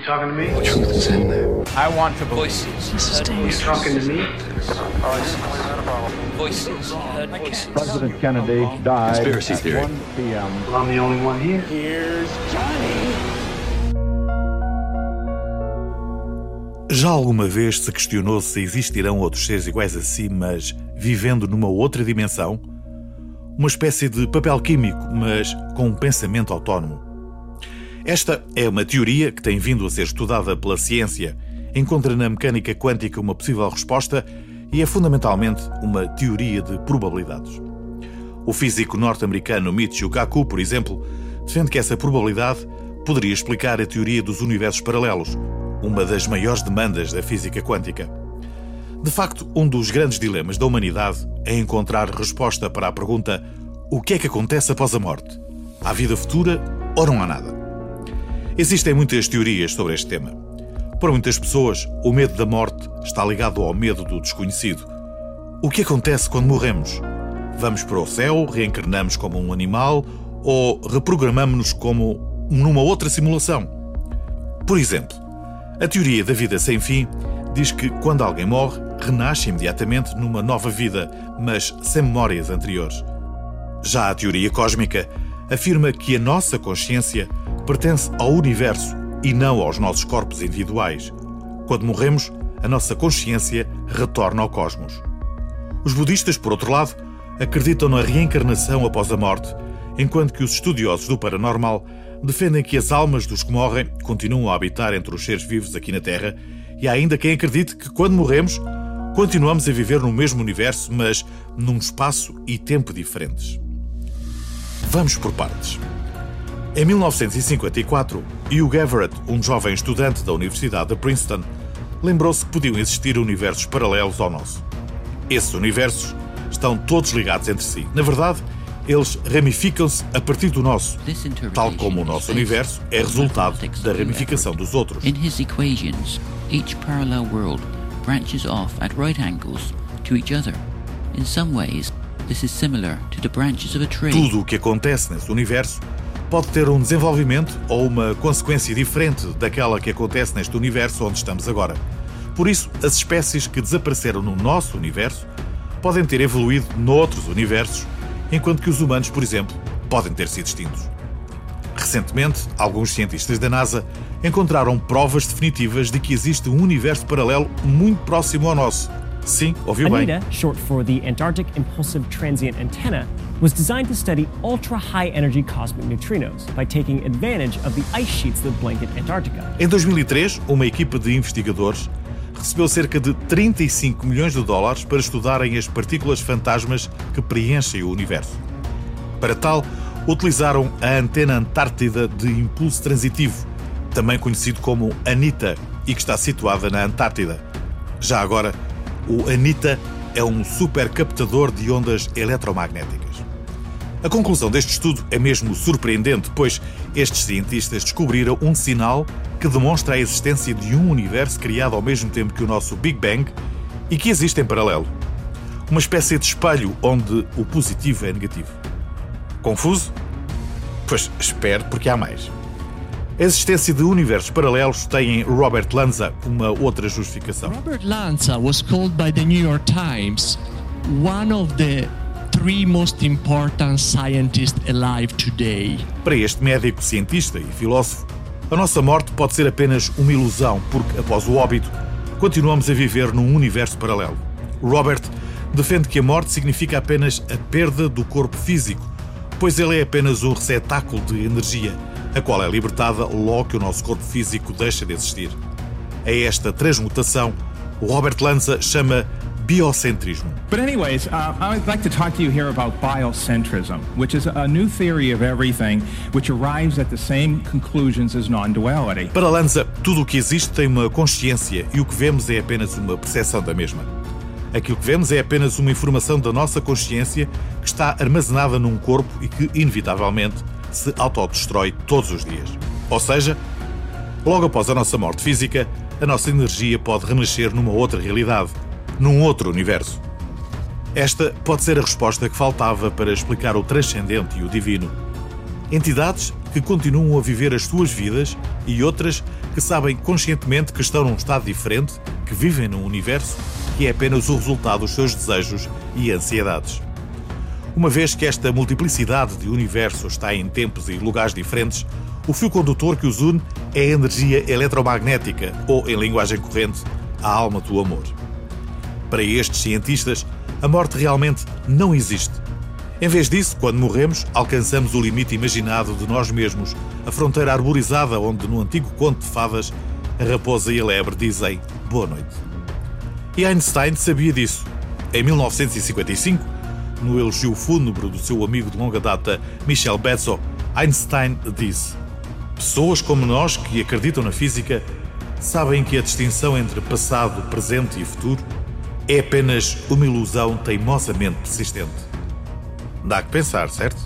You talking to me? The truth is in there. I want to voices. You talking to me? Voices. President Kennedy died Conspiracy at theory. 1 p.m. Well, I'm the only one here. Já alguma vez se questionou se existirão outros seres iguais a si, mas vivendo numa outra dimensão? Uma espécie de papel químico, mas com um pensamento autónomo. Esta é uma teoria que tem vindo a ser estudada pela ciência, encontra na mecânica quântica uma possível resposta e é fundamentalmente uma teoria de probabilidades. O físico norte-americano Michio Kaku, por exemplo, defende que essa probabilidade poderia explicar a teoria dos universos paralelos, uma das maiores demandas da física quântica. De facto, um dos grandes dilemas da humanidade é encontrar resposta para a pergunta: o que é que acontece após a morte? Há vida futura ou não há nada? Existem muitas teorias sobre este tema. Para muitas pessoas, o medo da morte está ligado ao medo do desconhecido. O que acontece quando morremos? Vamos para o céu, reencarnamos como um animal ou reprogramamos-nos como numa outra simulação? Por exemplo, a teoria da vida sem fim diz que quando alguém morre, renasce imediatamente numa nova vida, mas sem memórias anteriores. Já a teoria cósmica afirma que a nossa consciência pertence ao universo e não aos nossos corpos individuais. Quando morremos, a nossa consciência retorna ao cosmos. Os budistas, por outro lado, acreditam na reencarnação após a morte, enquanto que os estudiosos do paranormal defendem que as almas dos que morrem continuam a habitar entre os seres vivos aqui na Terra e há ainda quem acredite que quando morremos continuamos a viver no mesmo universo, mas num espaço e tempo diferentes. Vamos por partes. Em 1954, Hugh Everett, um jovem estudante da Universidade de Princeton, lembrou-se que podiam existir universos paralelos ao nosso. Esses universos estão todos ligados entre si. Na verdade, eles ramificam-se a partir do nosso, tal como o nosso universo é resultado da ramificação dos outros. In his equations, each parallel world branches off at right angles to each other. In some ways, this is similar to the branches of a tree. Tudo o que acontece nesse universo pode ter um desenvolvimento ou uma consequência diferente daquela que acontece neste universo onde estamos agora. Por isso, as espécies que desapareceram no nosso universo podem ter evoluído noutros universos, enquanto que os humanos, por exemplo, podem ter sido extintos. Recentemente, alguns cientistas da NASA encontraram provas definitivas de que existe um universo paralelo muito próximo ao nosso. Sim, ouviu bem. ANITA, short for the Antarctic Impulsive Transient Antenna, was designed to study ultra high energy cosmic neutrinos by taking advantage of the ice sheets that blanket Antarctica. Em 2003, uma equipa de investigadores recebeu cerca de 35 milhões de dólares para estudarem as partículas fantasmas que preenchem o universo. Para tal, utilizaram a antena Antártida de impulso transitivo, também conhecido como ANITA, e que está situada na Antártida. Já agora, o ANITA é um supercaptador de ondas eletromagnéticas. A conclusão deste estudo é mesmo surpreendente, pois estes cientistas descobriram um sinal que demonstra a existência de um universo criado ao mesmo tempo que o nosso Big Bang e que existe em paralelo. Uma espécie de espelho onde o positivo é negativo. Confuso? Pois espere, porque há mais. A existência de universos paralelos tem em Robert Lanza uma outra justificação. Robert Lanza was called by the New York Times one of the three most important scientists alive today. Para este médico, cientista e filósofo, a nossa morte pode ser apenas uma ilusão, porque após o óbito, continuamos a viver num universo paralelo. Robert defende que a morte significa apenas a perda do corpo físico, pois ele é apenas um receptáculo de energia, a qual é libertada logo que o nosso corpo físico deixa de existir. A esta transmutação, o Robert Lanza chama biocentrismo. But, anyways, uh, like to talk to you here about biocentrism, which is a new theory of everything which arrives at the same conclusions as non duality. Para Lanza, tudo o que existe tem uma consciência e o que vemos é apenas uma percepção da mesma. Aquilo que vemos é apenas uma informação da nossa consciência que está armazenada num corpo e que, inevitavelmente, se autodestrói todos os dias. Ou seja, logo após a nossa morte física, a nossa energia pode renascer numa outra realidade, num outro universo. Esta pode ser a resposta que faltava para explicar o transcendente e o divino. Entidades que continuam a viver as suas vidas e outras que sabem conscientemente que estão num estado diferente, que vivem num universo que é apenas o resultado dos seus desejos e ansiedades. Uma vez que esta multiplicidade de universos está em tempos e lugares diferentes, o fio condutor que os une é a energia eletromagnética, ou, em linguagem corrente, a alma do amor. Para estes cientistas, a morte realmente não existe. Em vez disso, quando morremos, alcançamos o limite imaginado de nós mesmos, a fronteira arborizada onde, no antigo conto de fadas, a raposa e a lebre dizem boa noite. E Einstein sabia disso. Em 1955, no elogio fúnebre do seu amigo de longa data, Michel Bezzo, Einstein disse: Pessoas como nós que acreditam na física sabem que a distinção entre passado, presente e futuro é apenas uma ilusão teimosamente persistente. Dá que pensar, certo?